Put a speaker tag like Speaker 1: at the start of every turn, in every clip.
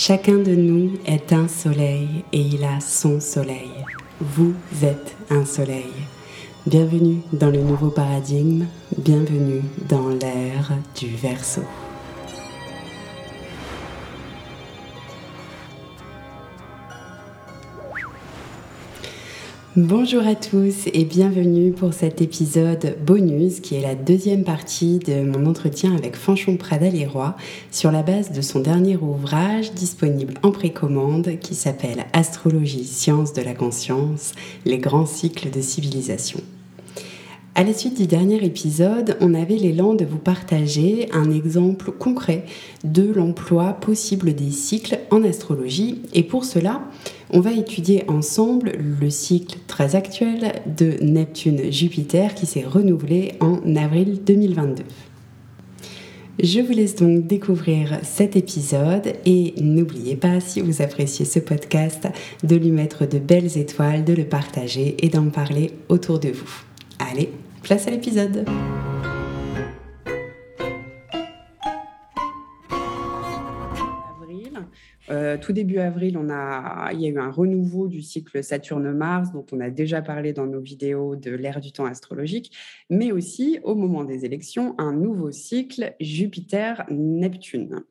Speaker 1: Chacun de nous est un soleil et il a son soleil. Vous êtes un soleil. Bienvenue dans le nouveau paradigme, bienvenue dans l'ère du verso. Bonjour à tous et bienvenue pour cet épisode bonus qui est la deuxième partie de mon entretien avec Fanchon Pradal-Leroy sur la base de son dernier ouvrage disponible en précommande qui s'appelle Astrologie, science de la conscience, les grands cycles de civilisation. À la suite du dernier épisode, on avait l'élan de vous partager un exemple concret de l'emploi possible des cycles en astrologie. Et pour cela, on va étudier ensemble le cycle très actuel de Neptune-Jupiter qui s'est renouvelé en avril 2022. Je vous laisse donc découvrir cet épisode et n'oubliez pas, si vous appréciez ce podcast, de lui mettre de belles étoiles, de le partager et d'en parler autour de vous. Allez, place à l'épisode. Euh, tout début avril, on a, il y a eu un renouveau du cycle Saturne-Mars, dont on a déjà parlé dans nos vidéos de l'ère du temps astrologique, mais aussi, au moment des élections, un nouveau cycle Jupiter-Neptune.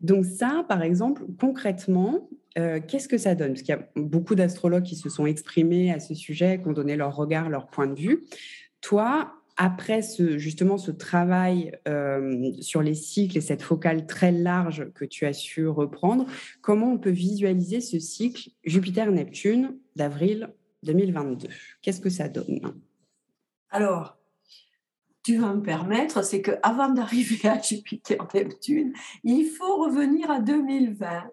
Speaker 1: Donc ça, par exemple, concrètement, euh, qu'est-ce que ça donne? Parce qu'il y a beaucoup d'astrologues qui se sont exprimés à ce sujet, qui ont donné leur regard, leur point de vue. Toi, après ce, justement ce travail euh, sur les cycles et cette focale très large que tu as su reprendre, comment on peut visualiser ce cycle Jupiter-Neptune d'avril 2022 Qu'est-ce que ça donne?
Speaker 2: Alors, tu vas me permettre, c'est qu'avant d'arriver à Jupiter-Neptune, il faut revenir à 2020.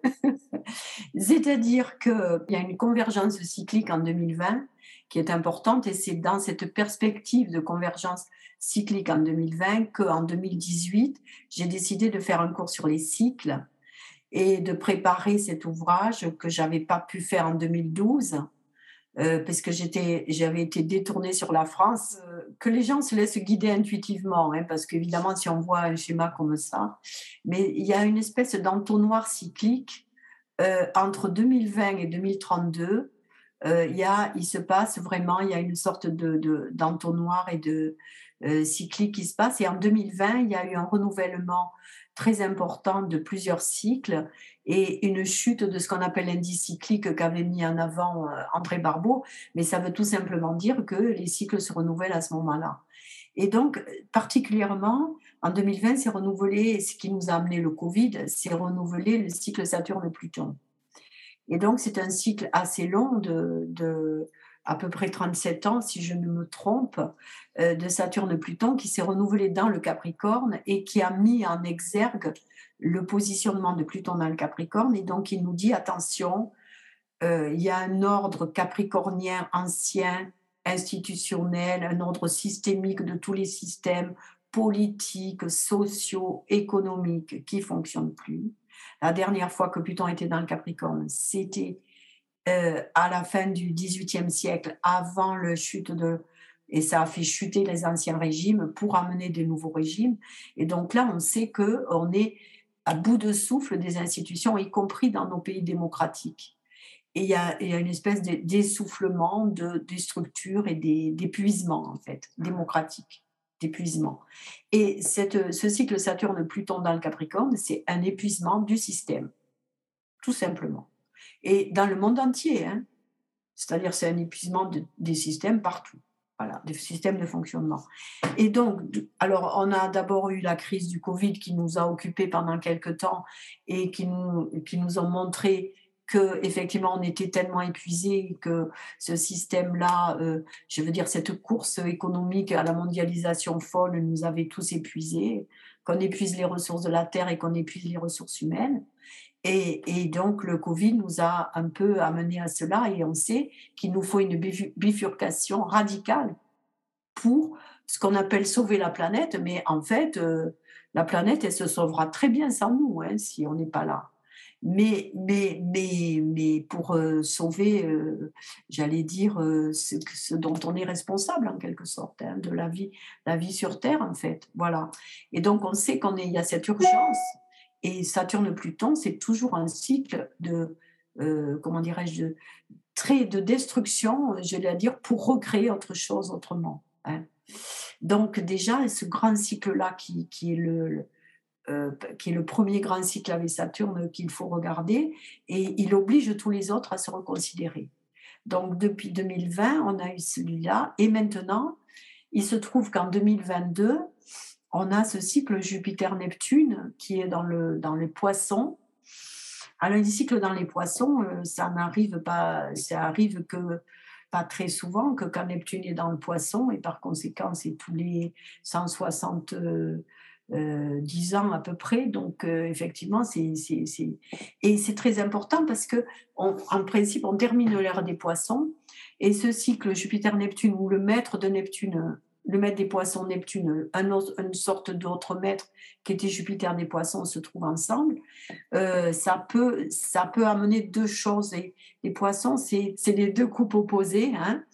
Speaker 2: C'est-à-dire qu'il y a une convergence cyclique en 2020 qui est importante et c'est dans cette perspective de convergence cyclique en 2020 qu'en 2018, j'ai décidé de faire un cours sur les cycles et de préparer cet ouvrage que j'avais pas pu faire en 2012 euh, parce que j'avais été détournée sur la France, euh, que les gens se laissent guider intuitivement, hein, parce qu'évidemment, si on voit un schéma comme ça, mais il y a une espèce d'entonnoir cyclique euh, entre 2020 et 2032 euh, il, y a, il se passe vraiment, il y a une sorte de, d'entonnoir et de euh, cyclique qui se passe. Et en 2020, il y a eu un renouvellement très important de plusieurs cycles et une chute de ce qu'on appelle l'indice cyclique qu'avait mis en avant euh, André Barbeau. Mais ça veut tout simplement dire que les cycles se renouvellent à ce moment-là. Et donc, particulièrement, en 2020, c'est renouvelé, ce qui nous a amené le Covid, c'est renouvelé le cycle Saturne-Pluton. Et donc, c'est un cycle assez long de, à peu près 37 ans, si je ne me trompe, euh, de Saturne-Pluton qui s'est renouvelé dans le Capricorne et qui a mis en exergue le positionnement de Pluton dans le Capricorne. Et donc, il nous dit, attention, euh, il y a un ordre capricornien ancien, institutionnel, un ordre systémique de tous les systèmes politiques, sociaux, économiques qui fonctionnent plus. La dernière fois que Pluton était dans le Capricorne, c'était euh, à la fin du XVIIIe siècle, avant le chute de... Et ça a fait chuter les anciens régimes pour amener des nouveaux régimes. Et donc là, on sait qu'on est à bout de souffle des institutions, y compris dans nos pays démocratiques. Et il y a, une espèce d'essoufflement de, des structures et d'épuisement, en fait, démocratique d'épuisement. Et cette, ce cycle Saturne-Pluton dans le Capricorne, c'est un épuisement du système, tout simplement. Et dans le monde entier, hein. c'est-à-dire c'est un épuisement des systèmes partout, voilà, des systèmes de fonctionnement. Et donc, alors on a d'abord eu la crise du Covid qui nous a occupés pendant quelques temps et qui nous, qui nous ont montré que effectivement on était tellement épuisé que ce système-là, euh, je veux dire cette course économique à la mondialisation folle nous avait tous épuisés, qu'on épuise les ressources de la terre et qu'on épuise les ressources humaines. Et, donc le Covid nous a un peu amené à cela et on sait qu'il nous faut une bifurcation radicale pour ce qu'on appelle sauver la planète, mais en fait, euh, la planète, elle se sauvera très bien sans nous hein, si on n'est pas là mais, mais, mais, mais pour euh, sauver, euh, j'allais dire, euh, ce, dont on est responsable en quelque sorte, hein, de la vie, la vie sur Terre en fait. Voilà. Et donc on sait qu'il y a cette urgence Et Saturne-Pluton, c'est toujours un cycle de, comment dirais-je, de, très de destruction, je vais dire, pour recréer autre chose autrement. Hein. Donc déjà, ce grand cycle-là qui, qui, est le, euh, qui est le premier grand cycle avec Saturne qu'il faut regarder, et il oblige tous les autres à se reconsidérer. Donc depuis 2020, on a eu celui-là, et maintenant, il se trouve qu'en 2022, on a ce cycle Jupiter-Neptune qui est dans, le, dans les poissons. Alors, le cycle dans les poissons, euh, ça n'arrive pas, ça arrive que pas très souvent, que quand Neptune est dans le poisson, et par conséquent, c'est tous les 160 10 euh, ans à peu près. Donc, euh, effectivement, c'est, Et c'est très important parce que, en principe, on termine l'ère des poissons et ce cycle Jupiter-Neptune, où le maître de Neptune, le maître des poissons Neptune, un une sorte d'autre maître qui était Jupiter des poissons, se trouvent ensemble, euh, ça, peut, ça peut amener deux choses. Et les poissons, c'est les deux coupes opposées. Hein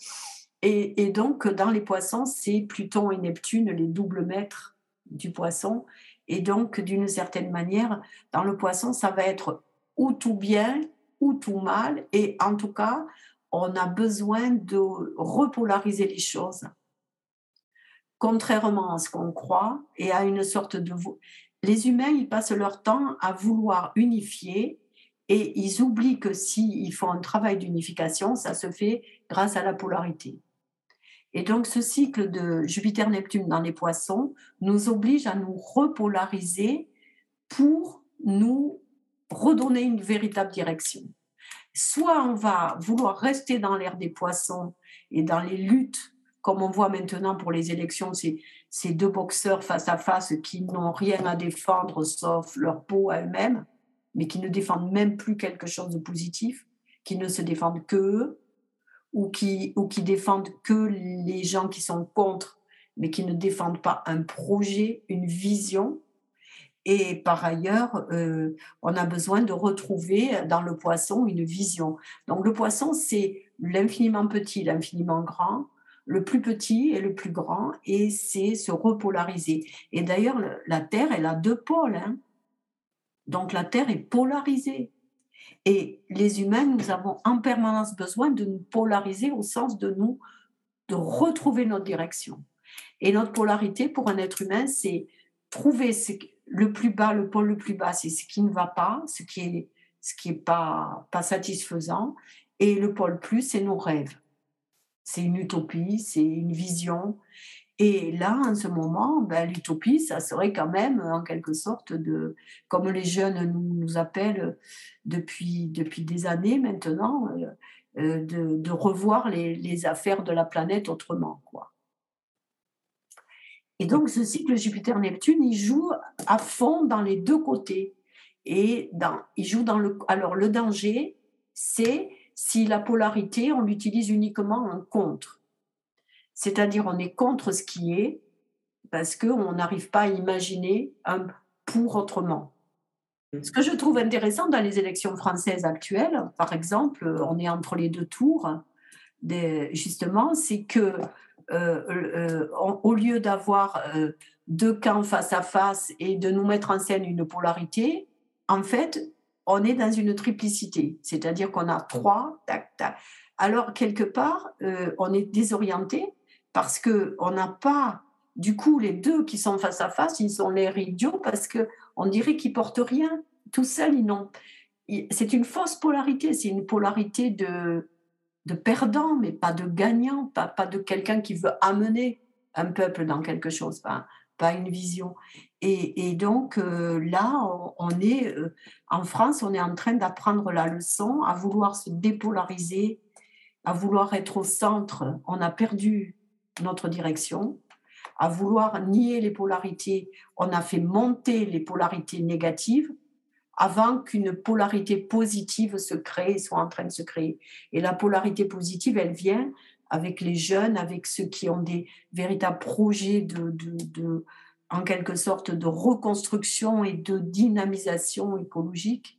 Speaker 2: et, et donc, dans les poissons, c'est Pluton et Neptune, les doubles maîtres du poisson. Et donc, d'une certaine manière, dans le poisson, ça va être ou tout bien ou tout mal. Et en tout cas, on a besoin de repolariser les choses. Contrairement à ce qu'on croit et à une sorte de... Les humains, ils passent leur temps à vouloir unifier et ils oublient que s'ils font un travail d'unification, ça se fait grâce à la polarité. Et donc, ce cycle de Jupiter-Neptune dans les poissons nous oblige à nous repolariser pour nous redonner une véritable direction. Soit on va vouloir rester dans l'ère des poissons et dans les luttes, comme on voit maintenant pour les élections, ces deux boxeurs face à face qui n'ont rien à défendre sauf leur peau à eux-mêmes, mais qui ne défendent même plus quelque chose de positif, qui ne se défendent que eux ou qui, ou qui défendent que les gens qui sont contre, mais qui ne défendent pas un projet, une vision. Et par ailleurs, euh, on a besoin de retrouver dans le poisson une vision. Donc le poisson, c'est l'infiniment petit, l'infiniment grand, le plus petit et le plus grand, et c'est se repolariser. Et d'ailleurs, la Terre, elle a deux pôles. Hein. Donc la Terre est polarisée. Et les humains, nous avons en permanence besoin de nous polariser au sens de nous, de retrouver notre direction. Et notre polarité pour un être humain, c'est trouver le plus bas, le pôle le plus bas, c'est ce qui ne va pas, ce qui est ce qui est pas pas satisfaisant, et le pôle plus, c'est nos rêves. C'est une utopie, c'est une vision. Et là, en ce moment, ben, l'utopie, ça serait quand même, en quelque sorte, de, comme les jeunes nous, appellent depuis, depuis des années maintenant, euh, euh, de, revoir les, les, affaires de la planète autrement. Quoi. Et donc, ce cycle Jupiter-Neptune, il joue à fond dans les deux côtés. Et dans, il joue dans le. Alors, le danger, c'est si la polarité, on l'utilise uniquement en contre. C'est-à-dire, on est contre ce qui est parce qu'on n'arrive pas à imaginer un pour autrement. Ce que je trouve intéressant dans les élections françaises actuelles, par exemple, on est entre les deux tours, justement, c'est que euh, euh, au lieu d'avoir euh, deux camps face à face et de nous mettre en scène une polarité, en fait, on est dans une triplicité, c'est-à-dire qu'on a trois, tac, tac. Alors, quelque part, on est désorienté parce qu'on n'a pas, du coup, les deux qui sont face à face, ils sont l'air idiots parce qu'on dirait qu'ils portent rien. Tout seuls, ils n'ont. C'est une fausse polarité, c'est une polarité de, de perdant, mais pas de gagnant, pas, pas de quelqu'un qui veut amener un peuple dans quelque chose, pas, pas une vision. Et, et donc euh, là, on, est euh, en France, on est en train d'apprendre la leçon à vouloir se dépolariser, à vouloir être au centre. On a perdu notre direction, à vouloir nier les polarités, on a fait monter les polarités négatives avant qu'une polarité positive se crée, soit en train de se créer. Et la polarité positive, elle vient avec les jeunes, avec ceux qui ont des véritables projets de, en quelque sorte, de reconstruction et de dynamisation écologique.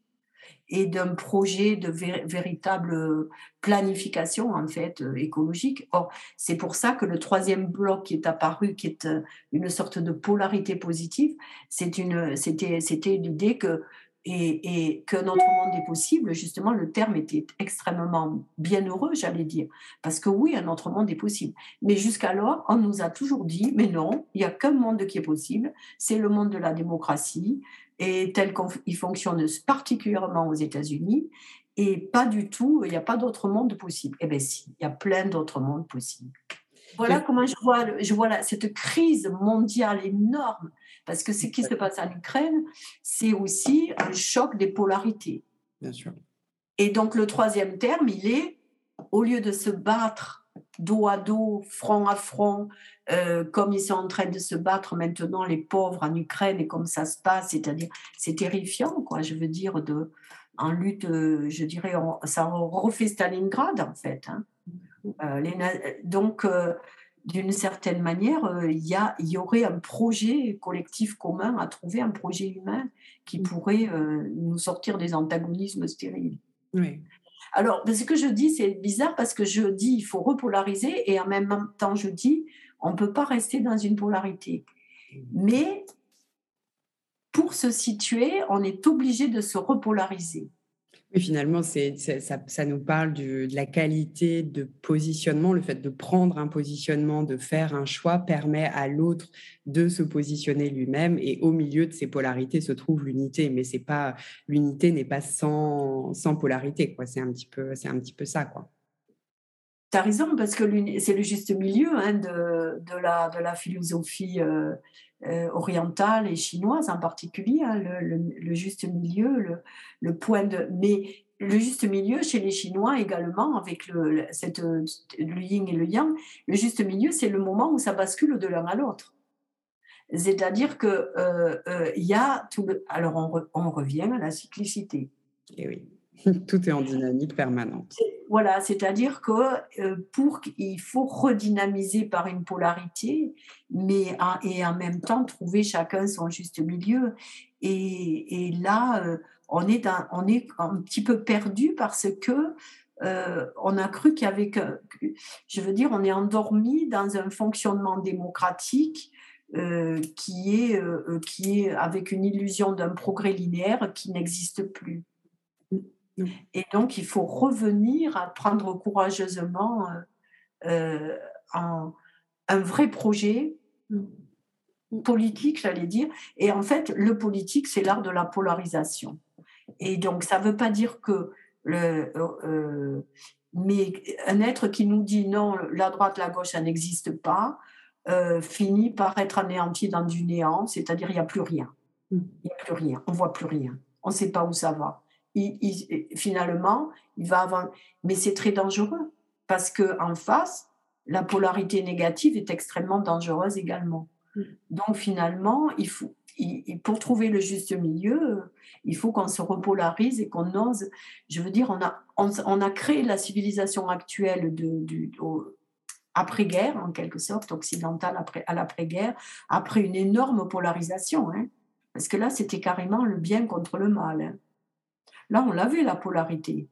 Speaker 2: Et d'un projet de véritable planification en fait écologique. Or, c'est pour ça que le troisième bloc qui est apparu, qui est une sorte de polarité positive, c'était, c'était l'idée que et, que notre monde est possible, justement, le terme était extrêmement bienheureux, j'allais dire. Parce que oui, un autre monde est possible. Mais jusqu'alors, on nous a toujours dit, mais non, il n'y a qu'un monde qui est possible, c'est le monde de la démocratie, et tel qu'il fonctionne particulièrement aux États-Unis, et pas du tout, il n'y a pas d'autre monde possible. Eh bien si, il y a plein d'autres mondes possibles. Voilà comment je vois, je vois cette crise mondiale énorme, parce que ce qui se passe en Ukraine, c'est aussi un choc des polarités.
Speaker 1: Bien sûr.
Speaker 2: Et donc le troisième terme, il est, au lieu de se battre dos à dos, front à front, euh, comme ils sont en train de se battre maintenant, les pauvres en Ukraine, et comme ça se passe, c'est-à-dire, c'est terrifiant, quoi, je veux dire, de, en lutte, je dirais, ça refait Stalingrad, en fait. Hein. Euh, donc, d'une certaine manière, il y, il y aurait un projet collectif commun à trouver, un projet humain qui mmh. pourrait nous sortir des antagonismes stériles.
Speaker 1: Oui.
Speaker 2: Alors, ce que je dis, c'est bizarre parce que je dis il faut repolariser et en même temps, je dis on ne peut pas rester dans une polarité. Mais pour se situer, on est obligé de se repolariser.
Speaker 1: Oui, finalement, ça, nous parle de la qualité de positionnement. Le fait de prendre un positionnement, de faire un choix, permet à l'autre de se positionner lui-même. Et au milieu de ces polarités se trouve l'unité. Mais c'est pas l'unité n'est pas sans, polarité. C'est un petit peu, ça.
Speaker 2: Tu as raison, parce que c'est le juste milieu hein, de, de, la, de la philosophie euh, euh, orientale et chinoise en particulier, hein, le, le, juste milieu, le, le, point de... Mais le juste milieu chez les Chinois également, avec le, cette, yin et le yang, le juste milieu, c'est le moment où ça bascule de l'un à l'autre. C'est-à-dire qu'il euh, il y a tout le... Alors on, on revient à la cyclicité.
Speaker 1: Et eh oui. Tout est en dynamique permanente.
Speaker 2: Voilà, c'est-à-dire que euh, pour il faut redynamiser par une polarité, mais et en même temps trouver chacun son juste milieu. Et, là, euh, on est un, on est un petit peu perdu parce que euh, on a cru que, je veux dire, on est endormi dans un fonctionnement démocratique qui est qui est avec une illusion d'un progrès linéaire qui n'existe plus. Et donc, il faut revenir à prendre courageusement euh, euh un, vrai projet mmh. politique, j'allais dire. Et en fait, le politique, c'est l'art de la polarisation. Et donc, ça ne veut pas dire que le, euh, mais un être qui nous dit non, la droite, la gauche, ça n'existe pas, euh, finit par être anéanti dans du néant, c'est-à-dire il n'y a plus rien. Mmh. Il n'y a plus rien, on voit plus rien, on ne sait pas où ça va finalement, il va avoir. Mais c'est très dangereux parce que en face, la polarité négative est extrêmement dangereuse également. Mm. Donc finalement, il faut, pour trouver le juste milieu, il faut qu'on se repolarise et qu'on ose. Je veux dire, on a, on, a créé la civilisation actuelle de, du, après-guerre, en quelque sorte, occidentale après, à l'après-guerre, après une énorme polarisation. Hein. parce que là, c'était carrément le bien contre le mal. Hein. Là, on l'a vu, la polarité.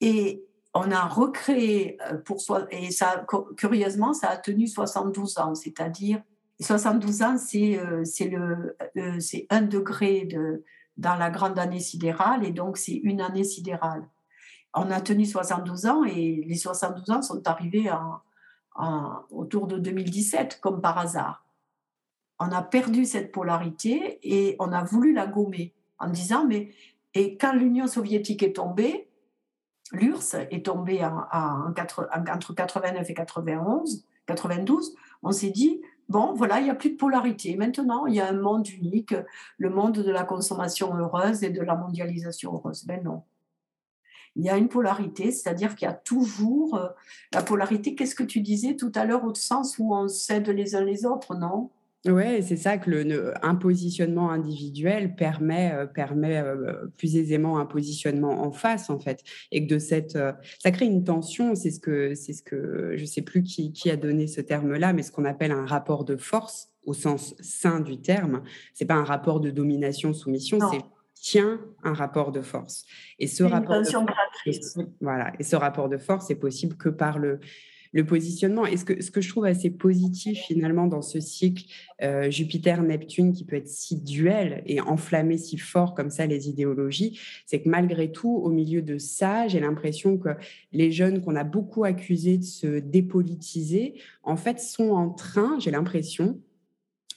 Speaker 2: Et on a recréé euh, pour soi, et ça, curieusement, ça a tenu 72 ans, c'est-à-dire 72 ans, c'est euh, le euh, c'est un degré de, dans la grande année sidérale, et donc c'est une année sidérale. On a tenu 72 ans, et les 72 ans sont arrivés autour de 2017, comme par hasard. On a perdu cette polarité et on a voulu la gommer en disant, mais et quand l'Union soviétique est tombée, l'URSS est tombée en, entre 89 et 91, 92, on s'est dit, bon, voilà, il n'y a plus de polarité. Maintenant, il y a un monde unique, le monde de la consommation heureuse et de la mondialisation heureuse. Ben non. Il y a une polarité, c'est-à-dire qu'il y a toujours euh, la polarité. Qu'est-ce que tu disais tout à l'heure, au sens où on cède les uns les autres, non
Speaker 1: oui, c'est ça que le, un positionnement individuel permet, euh, permet euh, plus aisément un positionnement en face, en fait. Et que de cette. Euh, ça crée une tension, c'est ce que, c'est ce que je ne sais plus qui, qui, a donné ce terme-là, mais ce qu'on appelle un rapport de force au sens sain du terme. C'est pas un rapport de domination-soumission, c'est tient un rapport de force. Et ce rapport de force, voilà, et ce rapport de force est possible que par le, le positionnement. Et ce que, ce que je trouve assez positif finalement dans ce cycle euh, Jupiter-Neptune qui peut être si duel et enflammé si fort comme ça les idéologies, c'est que malgré tout, au milieu de ça, j'ai l'impression que les jeunes qu'on a beaucoup accusés de se dépolitiser, en fait, sont en train, j'ai l'impression,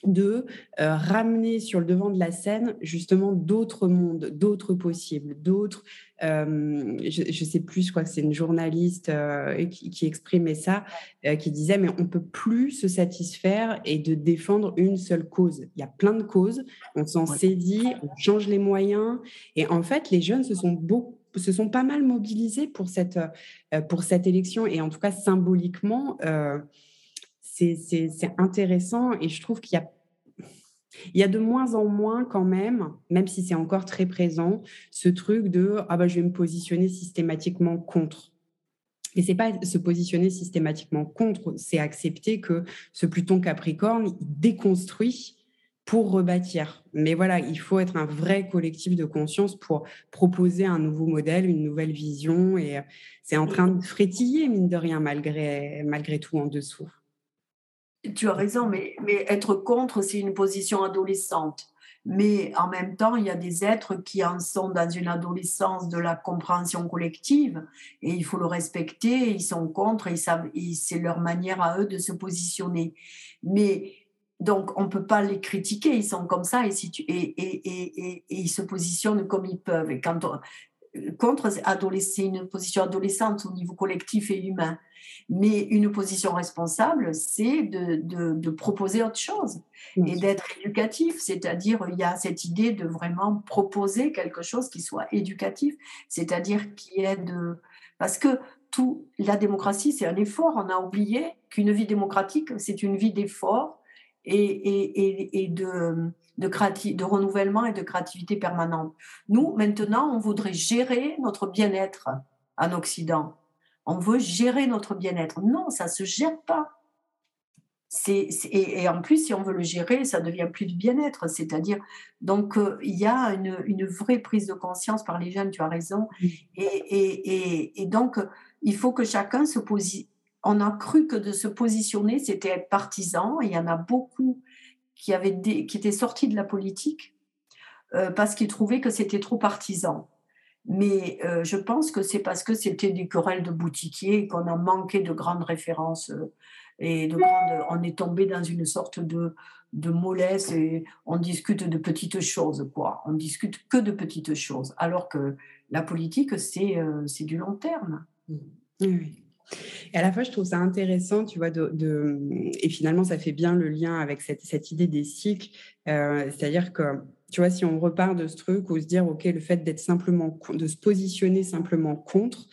Speaker 1: de euh, ramener sur le devant de la scène justement d'autres mondes, d'autres possibles, d'autres. Euh, je ne sais plus, je crois que c'est une journaliste euh, qui, exprimait ça, qui disait mais on peut plus se satisfaire et de défendre une seule cause. Il y a plein de causes, on s'en saisit, on change les moyens et en fait les jeunes se sont se sont pas mal mobilisés pour cette, pour cette élection et en tout cas symboliquement, c'est intéressant et je trouve qu'il y a il y a de moins en moins quand même, même si c'est encore très présent, ce truc de ah bah je vais me positionner systématiquement contre. Et c'est pas se positionner systématiquement contre, c'est accepter que ce Pluton Capricorne déconstruit pour rebâtir. Mais voilà, il faut être un vrai collectif de conscience pour proposer un nouveau modèle, une nouvelle vision. Et c'est en train de frétiller, mine de rien, malgré, malgré tout en dessous.
Speaker 2: Tu as raison, mais, être contre, c'est une position adolescente. Mais en même temps, il y a des êtres qui en sont dans une adolescence de la compréhension collective et il faut le respecter. Ils sont contre et, c'est leur manière à eux de se positionner. Mais donc, on ne peut pas les critiquer, ils sont comme ça et, ils se positionnent comme ils peuvent. Et quand contre, c'est une position adolescente au niveau collectif et humain. Mais une position responsable, c'est de, proposer autre chose et d'être éducatif. C'est-à-dire, il y a cette idée de vraiment proposer quelque chose qui soit éducatif, c'est-à-dire qui est de... Parce que tout, la démocratie, c'est un effort. On a oublié qu'une vie démocratique, c'est une vie d'effort et, de, de, de renouvellement et de créativité permanente. Nous, maintenant, on voudrait gérer notre bien-être en Occident on veut gérer notre bien-être. Non, ça ne se gère pas. et, en plus, si on veut le gérer, ça devient plus du bien-être. C'est-à-dire, donc, euh, il y a une, vraie prise de conscience par les jeunes, tu as raison. Et, donc, il faut que chacun se positionne. On a cru que de se positionner, c'était être partisan. il y en a beaucoup qui, avaient qui étaient sortis de la politique euh, parce qu'ils trouvaient que c'était trop partisan. Mais euh, je pense que c'est parce que c'était des querelles de boutiquiers qu'on a manqué de grandes références euh, et de grandes. On est tombé dans une sorte de, de mollesse et on discute de petites choses, quoi. On discute que de petites choses, alors que la politique, c'est euh, du long terme.
Speaker 1: Mmh. Oui. Et à la fois, je trouve ça intéressant, tu vois, de, et finalement, ça fait bien le lien avec cette, cette idée des cycles. C'est-à-dire que tu vois, si on repart de ce truc ou se dire, OK, le fait d'être simplement, de se positionner simplement contre,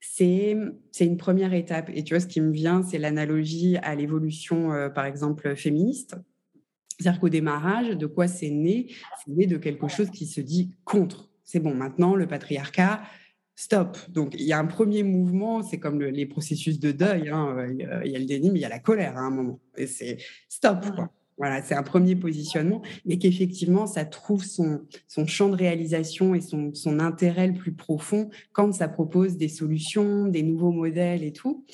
Speaker 1: c'est une première étape. Et tu vois, ce qui me vient, c'est l'analogie à l'évolution, euh, par exemple, féministe. C'est-à-dire qu'au démarrage, de quoi c'est né? C'est né de quelque chose qui se dit contre. C'est bon, maintenant, le patriarcat, stop. Donc, il y a un premier mouvement, c'est comme les processus de deuil. Hein, il y a le déni, mais il y a la colère à un moment. Et c'est stop. Voilà, c'est un premier positionnement, mais qu'effectivement, ça trouve son, son champ de réalisation et son, son intérêt le plus profond quand ça propose des solutions, des nouveaux modèles et tout.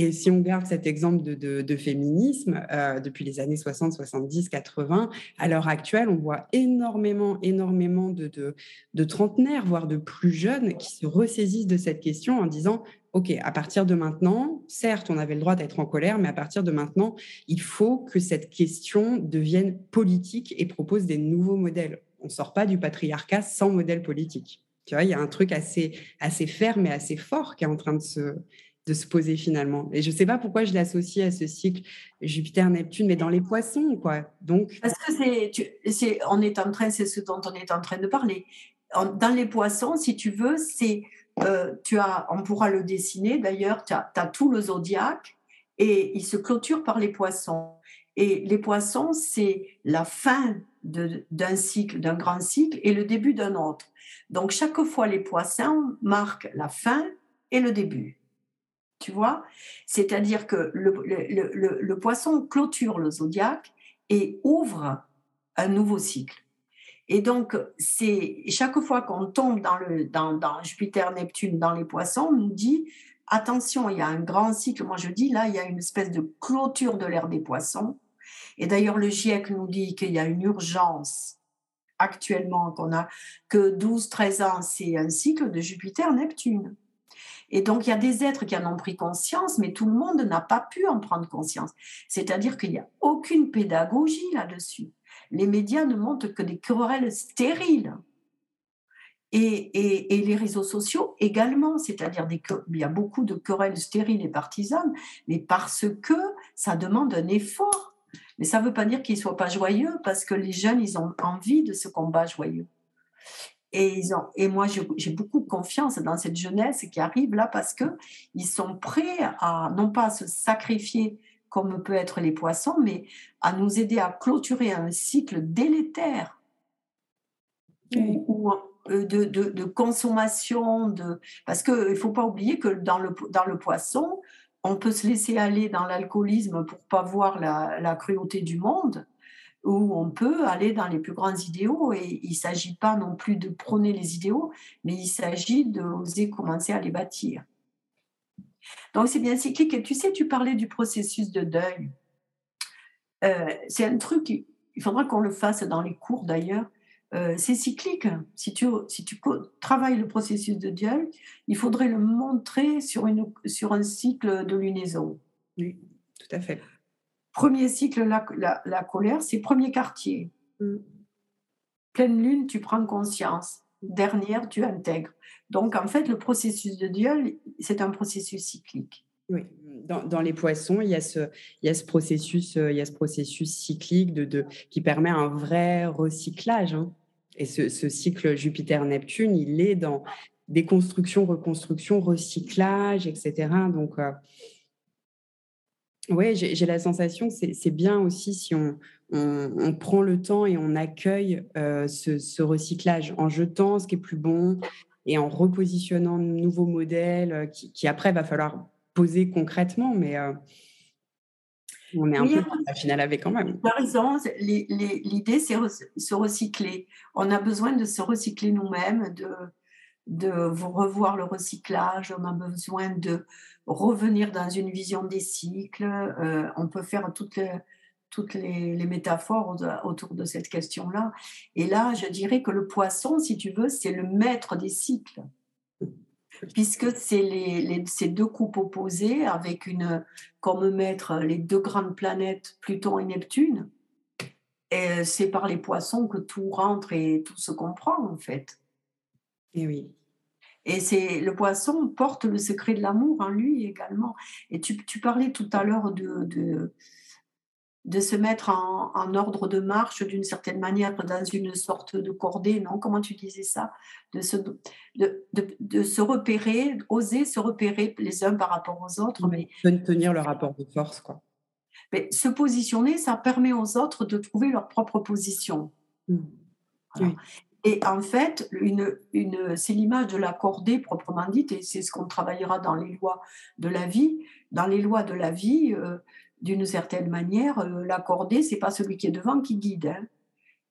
Speaker 1: Et si on garde cet exemple de, féminisme, euh, depuis les années 60, 70, 80, à l'heure actuelle, on voit énormément, énormément de, de, de, trentenaires, voire de plus jeunes, qui se ressaisissent de cette question en disant OK, à partir de maintenant, certes, on avait le droit d'être en colère, mais à partir de maintenant, il faut que cette question devienne politique et propose des nouveaux modèles. On ne sort pas du patriarcat sans modèle politique. Tu vois, il y a un truc assez, assez ferme et assez fort qui est en train de se, de se poser finalement. Et je ne sais pas pourquoi je l'associe à ce cycle Jupiter-Neptune, mais dans les poissons, quoi. Donc...
Speaker 2: Parce que c'est, on est en train, c'est ce dont on est en train de parler. Dans les poissons, si tu veux, c'est euh, tu as, on pourra le dessiner d'ailleurs, tu as, tout le zodiaque et il se clôture par les poissons. Et les poissons, c'est la fin d'un cycle, d'un grand cycle et le début d'un autre. Donc chaque fois, les poissons marquent la fin et le début. Tu vois C'est-à-dire que le, poisson clôture le zodiaque et ouvre un nouveau cycle. Et donc, c'est chaque fois qu'on tombe dans, le, dans, dans Jupiter-Neptune, dans les poissons, on nous dit attention, il y a un grand cycle. Moi, je dis là, il y a une espèce de clôture de l'ère des poissons. Et d'ailleurs, le GIEC nous dit qu'il y a une urgence actuellement, qu'on a que 12-13 ans, c'est un cycle de Jupiter-Neptune. Et donc, il y a des êtres qui en ont pris conscience, mais tout le monde n'a pas pu en prendre conscience. C'est-à-dire qu'il n'y a aucune pédagogie là-dessus. Les médias ne montrent que des querelles stériles. Et, et, les réseaux sociaux également, c'est-à-dire il y a beaucoup de querelles stériles et partisanes, mais parce que ça demande un effort. Mais ça ne veut pas dire qu'ils ne soient pas joyeux, parce que les jeunes, ils ont envie de ce combat joyeux. Et, ils ont, et moi, j'ai beaucoup confiance dans cette jeunesse qui arrive là parce qu'ils sont prêts à, non pas à se sacrifier comme peut être les poissons, mais à nous aider à clôturer un cycle délétère ou, euh, de, de, consommation. De, parce qu'il ne faut pas oublier que dans le, dans le poisson, on peut se laisser aller dans l'alcoolisme pour pas voir la, la, cruauté du monde, ou on peut aller dans les plus grands idéaux. Et il ne s'agit pas non plus de prôner les idéaux, mais il s'agit d'oser commencer à les bâtir. Donc c'est bien cyclique. Et tu sais, tu parlais du processus de deuil. Euh, c'est un truc, il faudra qu'on le fasse dans les cours d'ailleurs. Euh, c'est cyclique. Si tu, si tu travailles le processus de deuil, il faudrait le montrer sur, une, sur un cycle de lunaison.
Speaker 1: Oui, tout à fait.
Speaker 2: Premier cycle, la, la, colère, c'est premier quartier. Mm. Pleine lune, tu prends conscience. Dernière, tu intègres. Donc, en fait, le processus de deuil, c'est un processus cyclique.
Speaker 1: Oui, dans, les poissons, il y a ce, il y a ce, processus, euh, il y a ce processus cyclique de, de qui permet un vrai recyclage. Hein. Et ce, cycle Jupiter-Neptune, il est dans déconstruction, reconstruction, recyclage, etc. Donc, euh, oui, j'ai la sensation que c'est bien aussi si on, on, prend le temps et on accueille euh, ce, recyclage en jetant ce qui est plus bon et en repositionnant de nouveaux modèles qui, qui après va falloir poser concrètement, mais euh, on est un peu à la finale avec quand même.
Speaker 2: Tu as raison, l'idée c'est se recycler. On a besoin de se recycler nous-mêmes, de, de revoir le recyclage, on a besoin de revenir dans une vision des cycles. Euh, on peut faire toutes les, métaphores autour de cette question-là. Et là, je dirais que le poisson, si tu veux, c'est le maître des cycles puisque c'est les, ces deux coupes opposées avec une, comme maître les deux grandes planètes Pluton et Neptune. Et c'est par les poissons que tout rentre et tout se comprend en fait.
Speaker 1: Et oui.
Speaker 2: Et c'est le poisson porte le secret de l'amour en lui également. Et tu, tu parlais tout à l'heure de, de de se mettre en, ordre de marche d'une certaine manière dans une sorte de cordée, non? Comment tu disais ça? De se, de, de, se repérer, oser se repérer les uns par rapport aux autres. Mais,
Speaker 1: tenir le rapport de force, quoi.
Speaker 2: Mais se positionner, ça permet aux autres de trouver leur propre position. Mmh. Et en fait, c'est l'image de la cordée proprement dite, et c'est ce qu'on travaillera dans les lois de la vie. Dans les lois de la vie, euh, d'une certaine manière, euh, l'accorder, c'est pas celui qui est devant qui guide. Hein.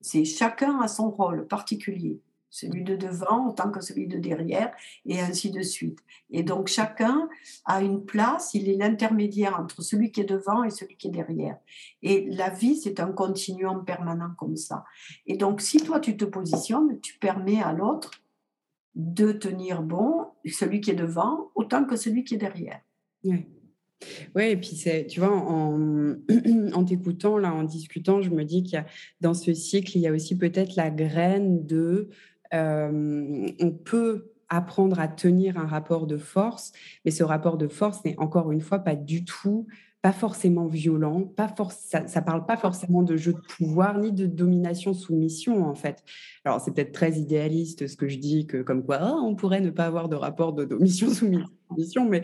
Speaker 2: C'est chacun a son rôle particulier, celui de devant autant que celui de derrière, et ainsi de suite. Et donc chacun a une place, il est l'intermédiaire entre celui qui est devant et celui qui est derrière. Et la vie, c'est un continuum permanent comme ça. Et donc si toi tu te positionnes, tu permets à l'autre de tenir bon, celui qui est devant, autant que celui qui est derrière.
Speaker 1: Oui. Oui, et puis c'est, tu vois, en, en t'écoutant, là, en discutant, je me dis qu'il y a dans ce cycle, il y a aussi peut-être la graine de on peut apprendre à tenir un rapport de force, mais ce rapport de force n'est encore une fois pas du tout pas forcément violent, pas ça ne parle pas forcément de jeu de pouvoir ni de domination-soumission en fait. Alors c'est peut-être très idéaliste ce que je dis, que comme quoi ah, on pourrait ne pas avoir de rapport de domination-soumission, mais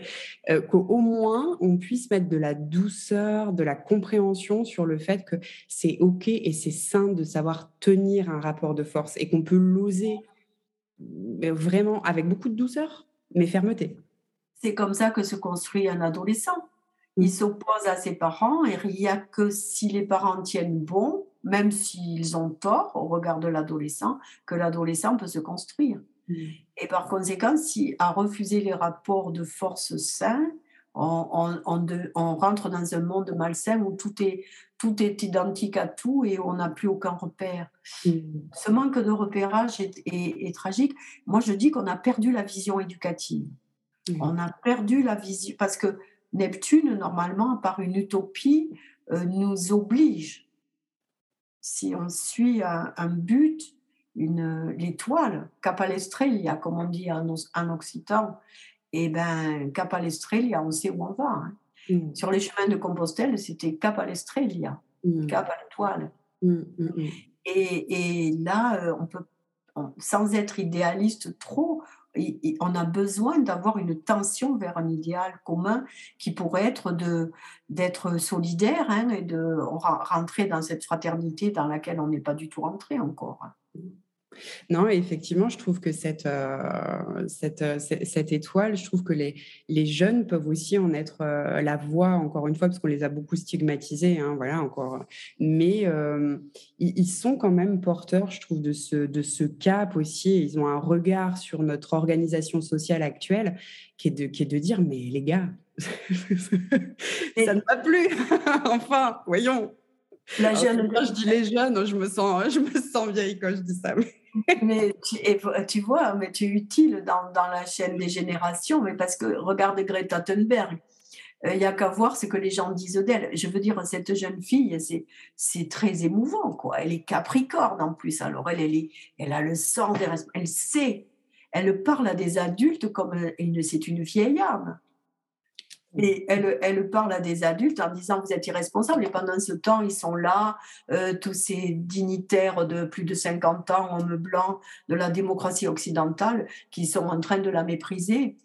Speaker 1: euh, qu'au moins on puisse mettre de la douceur, de la compréhension sur le fait que c'est ok et c'est sain de savoir tenir un rapport de force et qu'on peut l'oser vraiment avec beaucoup de douceur, mais fermeté.
Speaker 2: C'est comme ça que se construit un adolescent il s'oppose à ses parents et il n'y a que si les parents tiennent bon même s'ils ont tort au regard de l'adolescent, que l'adolescent peut se construire. Mmh. Et par conséquent, si à refuser les rapports de force sains, on, rentre dans un monde malsain où tout est, tout est identique à tout et on n'a plus aucun repère. Mmh. Ce manque de repérage est, tragique. Moi, je dis qu'on a perdu la vision éducative. Mmh. On a perdu la vision parce que Neptune, normalement, par une utopie, euh, nous oblige. Si on suit un, but, une l'étoile, Capalestrelia, comme on dit en, en occitan, et eh ben Capalestrelia, on sait où on va. Hein. Mm. Sur les chemins de Compostelle, c'était Capalestrelia, mmh. Cap à l'étoile. Mm, mm, et, et, là, euh, on peut, sans être idéaliste trop, on a besoin d'avoir une tension vers un idéal commun qui pourrait être de d'être solidaire hein, et de rentrer dans cette fraternité dans laquelle on n'est pas du tout rentré encore.
Speaker 1: Non, effectivement, je trouve que cette, euh, euh, cette, étoile, je trouve que les, les jeunes peuvent aussi en être euh, la voix, encore une fois, parce qu'on les a beaucoup stigmatisés, hein, voilà, encore. Mais ils, sont quand même porteurs, je trouve, de ce, de ce cap aussi. Ils ont un regard sur notre organisation sociale actuelle qui est de, qui est de dire, mais les gars, ça ne va plus. enfin, voyons. La jeune... quand je dis les jeunes, je me sens, je me sens vieille quand je dis ça
Speaker 2: mais tu, tu, vois, mais tu es utile dans, dans, la chaîne des générations, mais parce que regarde Greta Thunberg. Euh, il n'y a qu'à voir ce que les gens disent d'elle. Je veux dire, cette jeune fille, c'est très émouvant. Quoi. Elle est capricorne en plus. Alors, elle, elle, est, elle a le sang des Elle sait. Elle parle à des adultes comme c'est une vieille âme. Et elle, elle, parle à des adultes en disant vous êtes irresponsables. Et pendant ce temps, ils sont là, euh, tous ces dignitaires de plus de 50 ans, hommes blancs de la démocratie occidentale, qui sont en train de la mépriser.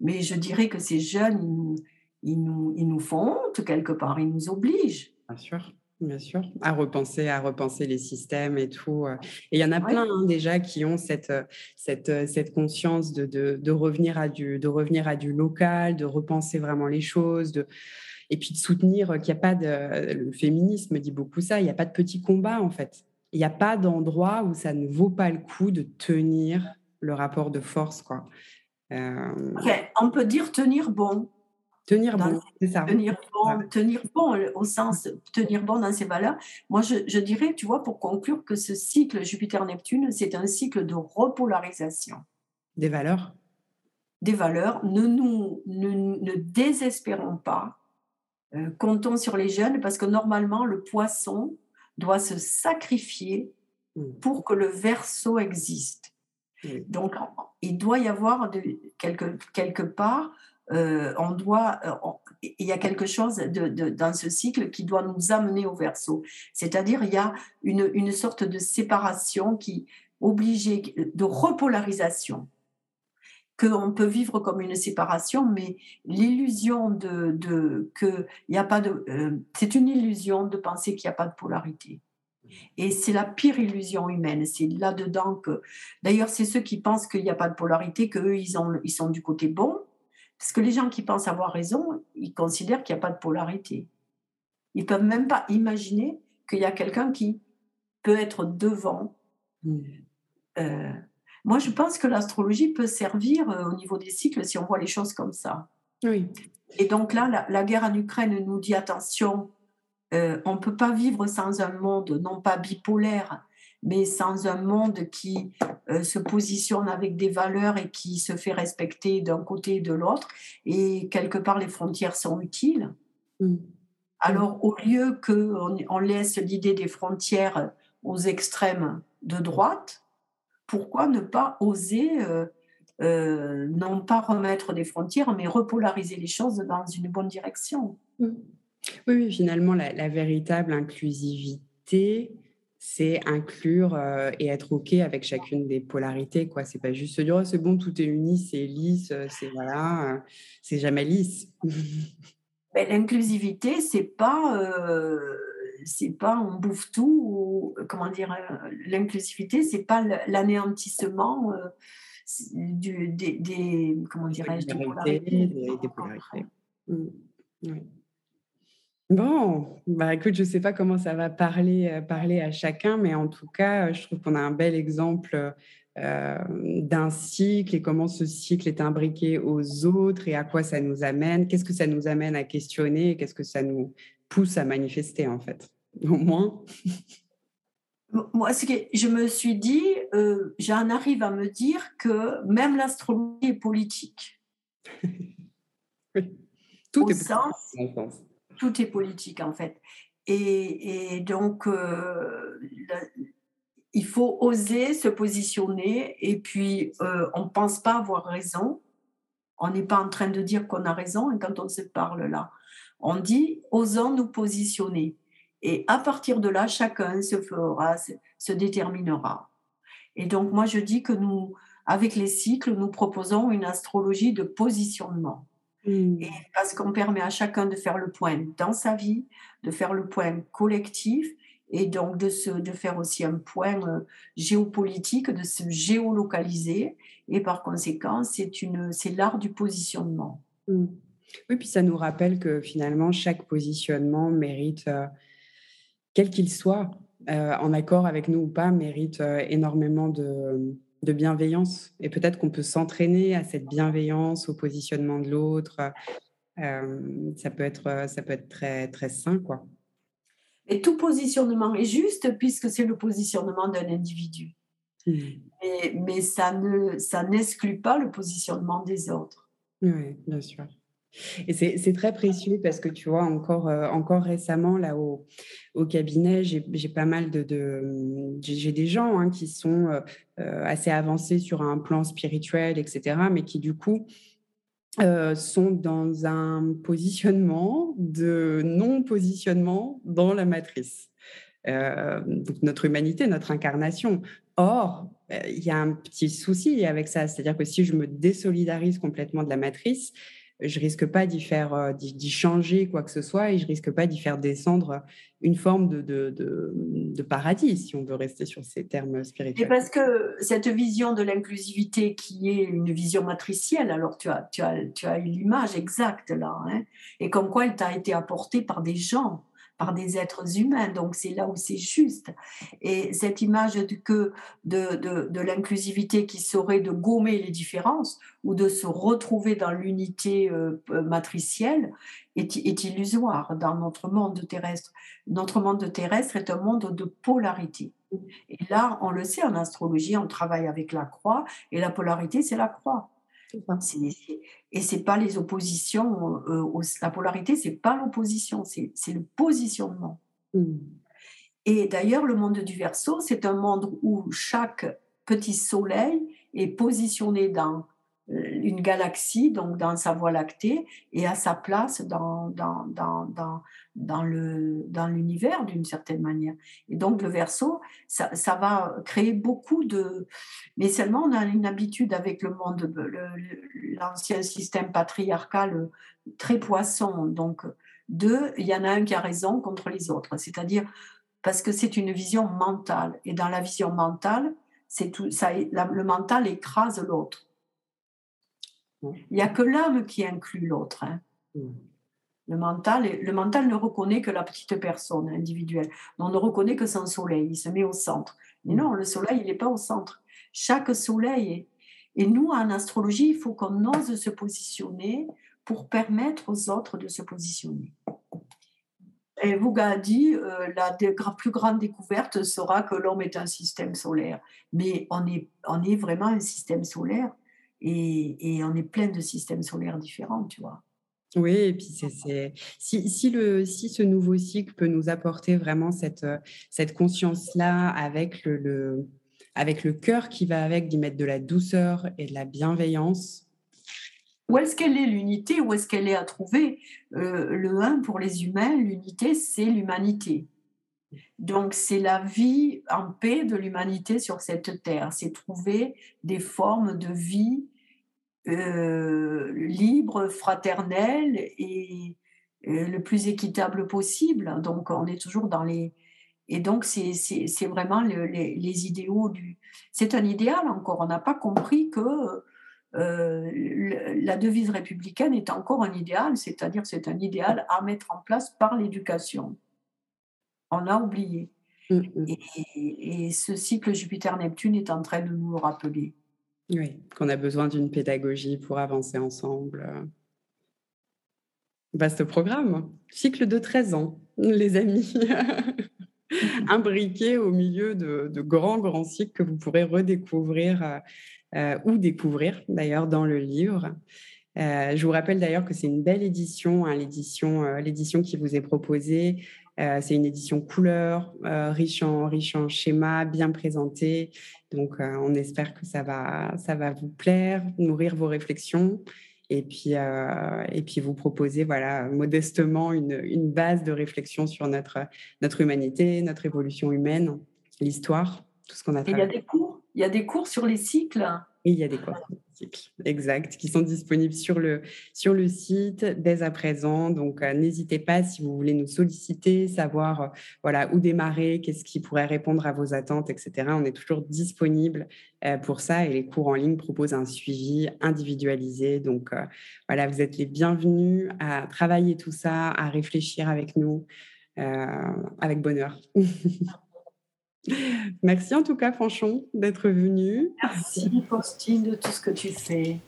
Speaker 2: Mais je dirais que ces jeunes, ils nous, ils nous font honte quelque part, ils nous obligent.
Speaker 1: Bien sûr. Bien sûr, à repenser, à repenser les systèmes et tout. Et il y en a plein hein, déjà qui ont cette, cette, cette conscience de, de, de, revenir à du, de revenir à du local, de repenser vraiment les choses, de, et puis de soutenir qu'il n'y a pas de. Le féminisme dit beaucoup ça, il n'y a pas de petits combats en fait. Il n'y a pas d'endroit où ça ne vaut pas le coup de tenir le rapport de force. Quoi.
Speaker 2: on peut dire tenir bon.
Speaker 1: Tenir bon, c'est ça.
Speaker 2: Tenir bon, tenir bon au sens tenir bon dans ses valeurs. Moi, je, dirais, tu vois, pour conclure, que ce cycle Jupiter-Neptune, c'est un cycle de repolarisation.
Speaker 1: Des valeurs?
Speaker 2: Des valeurs. Ne nous ne, désespérons pas. Euh, comptons sur les jeunes parce que normalement, le poisson doit se sacrifier mmh. pour que le verso existe. Donc, il doit y avoir de, quelque, quelque part euh, on doit, euh, il y a quelque chose dans ce cycle qui doit nous amener au verso. C'est-à-dire, il y a une, une, sorte de séparation qui obligée, de repolarisation, qu'on peut vivre comme une séparation, mais l'illusion de, que il a pas de, euh, c'est une illusion de penser qu'il n'y a pas de polarité. Et c'est la pire illusion humaine. C'est là-dedans que, d'ailleurs, c'est ceux qui pensent qu'il n'y a pas de polarité, qu'eux, ils, ils sont du côté bon, parce que les gens qui pensent avoir raison, ils considèrent qu'il n'y a pas de polarité. Ils ne peuvent même pas imaginer qu'il y a quelqu'un qui peut être devant. Hmm. Euh, moi, je pense que l'astrologie peut servir euh, au niveau des cycles si on voit les choses comme ça.
Speaker 1: Oui.
Speaker 2: Et donc là, la, guerre en Ukraine nous dit attention, euh, on ne peut pas vivre sans un monde non pas bipolaire, mais sans un monde qui se positionne avec des valeurs et qui se fait respecter d'un côté et de l'autre. Et quelque part, les frontières sont utiles. Mm. Alors, au lieu qu'on on laisse l'idée des frontières aux extrêmes de droite, pourquoi ne pas oser, euh, euh, non pas remettre des frontières, mais repolariser les choses dans une bonne direction?
Speaker 1: Mm. Oui, finalement, la véritable inclusivité, c'est inclure euh, et être OK avec chacune des polarités. quoi. C'est pas juste se dire oh, c'est bon, tout est uni, c'est lisse, euh, c'est voilà, euh, c'est jamais lisse.
Speaker 2: Ben, l'inclusivité, c'est pas c'est pas on bouffe tout ou, comment dire l'inclusivité c'est pas l'anéantissement du, des, comment dirais-je des polarités, des, polarités.
Speaker 1: Mmh. Bon, bah écoute, je ne sais pas comment ça va parler, euh, parler à chacun, mais en tout cas, je trouve qu'on a un bel exemple euh, d'un cycle et comment ce cycle est imbriqué aux autres et à quoi ça nous amène, qu'est-ce que ça nous amène à questionner et qu'est-ce que ça nous pousse à manifester en fait, au moins.
Speaker 2: Moi, ce que je me suis dit, euh, j'en arrive à me dire que même l'astrologie est politique.
Speaker 1: Tout est politique
Speaker 2: tout est politique en fait. Et, donc, euh, il faut oser se positionner et puis euh, on ne pense pas avoir raison. On n'est pas en train de dire qu'on a raison et quand on se parle là. On dit osons nous positionner. Et à partir de là, chacun se fera, se déterminera. Et donc, moi, je dis que nous, avec les cycles, nous proposons une astrologie de positionnement. Mmh. Et parce qu'on permet à chacun de faire le point dans sa vie, de faire le point collectif et donc de, se, de faire aussi un point euh, géopolitique, de se géolocaliser. Et par conséquent, c'est, l'art du positionnement.
Speaker 1: Mmh. Oui, puis ça nous rappelle que finalement, chaque positionnement mérite, euh, quel qu'il soit, euh, en accord avec nous ou pas, mérite énormément de, de bienveillance. Et peut-être qu'on peut, s'entraîner à cette bienveillance, au positionnement de l'autre. Euh, ça peut être, ça peut être très, très sain, quoi.
Speaker 2: Et tout positionnement est juste puisque c'est le positionnement d'un individu. Mmh. Mais, ça, ne, ça n'exclut pas le positionnement des autres.
Speaker 1: Oui, bien sûr. Et c'est très précieux parce que tu vois, encore, euh, encore récemment, là, au, cabinet, j'ai pas mal de. de j'ai des gens hein, qui sont euh, euh, assez avancés sur un plan spirituel, etc., mais qui, du coup, sont dans un positionnement de non-positionnement dans la matrice. donc notre humanité, notre incarnation. Or, il y a un petit souci avec ça, c'est-à-dire que si je me désolidarise complètement de la matrice, je risque pas d'y faire, euh, d'y changer quoi que ce soit et je risque pas d'y faire descendre une forme de, de, de, paradis, si on veut rester sur ces termes spirituels.
Speaker 2: Et parce que cette vision de l'inclusivité qui est une vision matricielle, alors tu as, tu as, tu as l'image exacte là, hein, et comme quoi elle t'a été apportée par des gens par des êtres humains. Donc c'est là où c'est juste. Et cette image de, que de, de, de l'inclusivité qui serait de gommer les différences ou de se retrouver dans l'unité euh, matricielle est, est, illusoire dans notre monde terrestre. Notre monde terrestre est un monde de polarité. Et là, on le sait en astrologie, on travaille avec la croix, et la polarité, c'est la croix. Et c'est pas les oppositions. Euh, la polarité, c'est pas l'opposition, c'est le positionnement. Mmh. Et d'ailleurs, le monde du Verseau, c'est un monde où chaque petit soleil est positionné dans une galaxie, donc dans sa voie lactée, et à sa place dans, dans, dans, dans, dans le, dans l'univers d'une certaine manière. Et donc le verso, ça, ça, va créer beaucoup de... Mais seulement on a une habitude avec le monde, l'ancien système patriarcal très poisson. Donc deux, il y en a un qui a raison contre les autres, c'est-à-dire parce que c'est une vision mentale. Et dans la vision mentale, c'est tout, ça, le mental écrase l'autre. Il n'y a que l'âme qui inclut l'autre. Hein. Mm. Le mental, le mental ne reconnaît que la petite personne individuelle. On ne reconnaît que son soleil. Il se met au centre. Mais mm. non, le soleil, il n'est pas au centre. Chaque soleil est. Et nous, en astrologie, il faut qu'on ose se positionner pour permettre aux autres de se positionner. Et Vouga a dit euh, la plus grande découverte sera que l'homme est un système solaire. Mais on est, on est vraiment un système solaire et, on est plein de systèmes solaires différents, tu vois.
Speaker 1: Oui, et puis c'est, si, si, le, si ce nouveau cycle peut nous apporter vraiment cette, cette conscience-là avec le, avec le cœur qui va avec, d'y mettre de la douceur et de la bienveillance.
Speaker 2: Où est-ce qu'elle est l'unité? Où est-ce qu'elle est à trouver? Euh, Le 1 pour les humains, l'unité, c'est l'humanité. Donc, c'est la vie en paix de l'humanité sur cette terre. C'est trouver des formes de vie euh, libres, fraternelles et, le plus équitable possible. Donc, on est toujours dans les. Et donc, c'est vraiment les, les, idéaux du. C'est un idéal encore. On n'a pas compris que la devise républicaine est encore un idéal, c'est-à-dire c'est un idéal à mettre en place par l'éducation. On a oublié. Mmh, mmh. Et, ce cycle Jupiter-Neptune est en train de nous le rappeler.
Speaker 1: Oui, qu'on a besoin d'une pédagogie pour avancer ensemble. Vaste programme. Cycle de 13 ans, les amis. Imbriqué au milieu de, grands, grands cycles que vous pourrez redécouvrir euh, euh, ou découvrir d'ailleurs dans le livre. Euh, je vous rappelle d'ailleurs que c'est une belle édition, hein, l'édition, l'édition qui vous est proposée. C'est une édition couleur, riche en riche en schémas, bien présentée. Donc, on espère que ça va, ça va vous plaire, nourrir vos réflexions et puis, euh, et puis vous proposer voilà, modestement une, une, base de réflexion sur notre, notre humanité, notre évolution humaine, l'histoire, tout ce qu'on a
Speaker 2: fait. Il y a des cours, il y a des cours sur les cycles?
Speaker 1: Et il y a des cours exact, qui sont disponibles sur le, sur le site dès à présent. Donc, euh, n'hésitez pas si vous voulez nous solliciter, savoir euh, voilà, où démarrer, qu'est-ce qui pourrait répondre à vos attentes, etc. On est toujours disponible euh, pour ça et les cours en ligne proposent un suivi individualisé. Donc, voilà, vous êtes les bienvenus à travailler tout ça, à réfléchir avec nous avec bonheur. Merci en tout cas, Fanchon, d'être venu.
Speaker 2: Merci, Faustine, de tout ce que tu fais.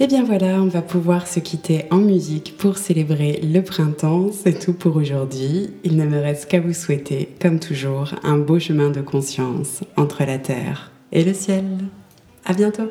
Speaker 1: Et eh bien voilà, on va pouvoir se quitter en musique pour célébrer le printemps. C'est tout pour aujourd'hui. Il ne me reste qu'à vous souhaiter, comme toujours, un beau chemin de conscience entre la terre et le ciel. À bientôt.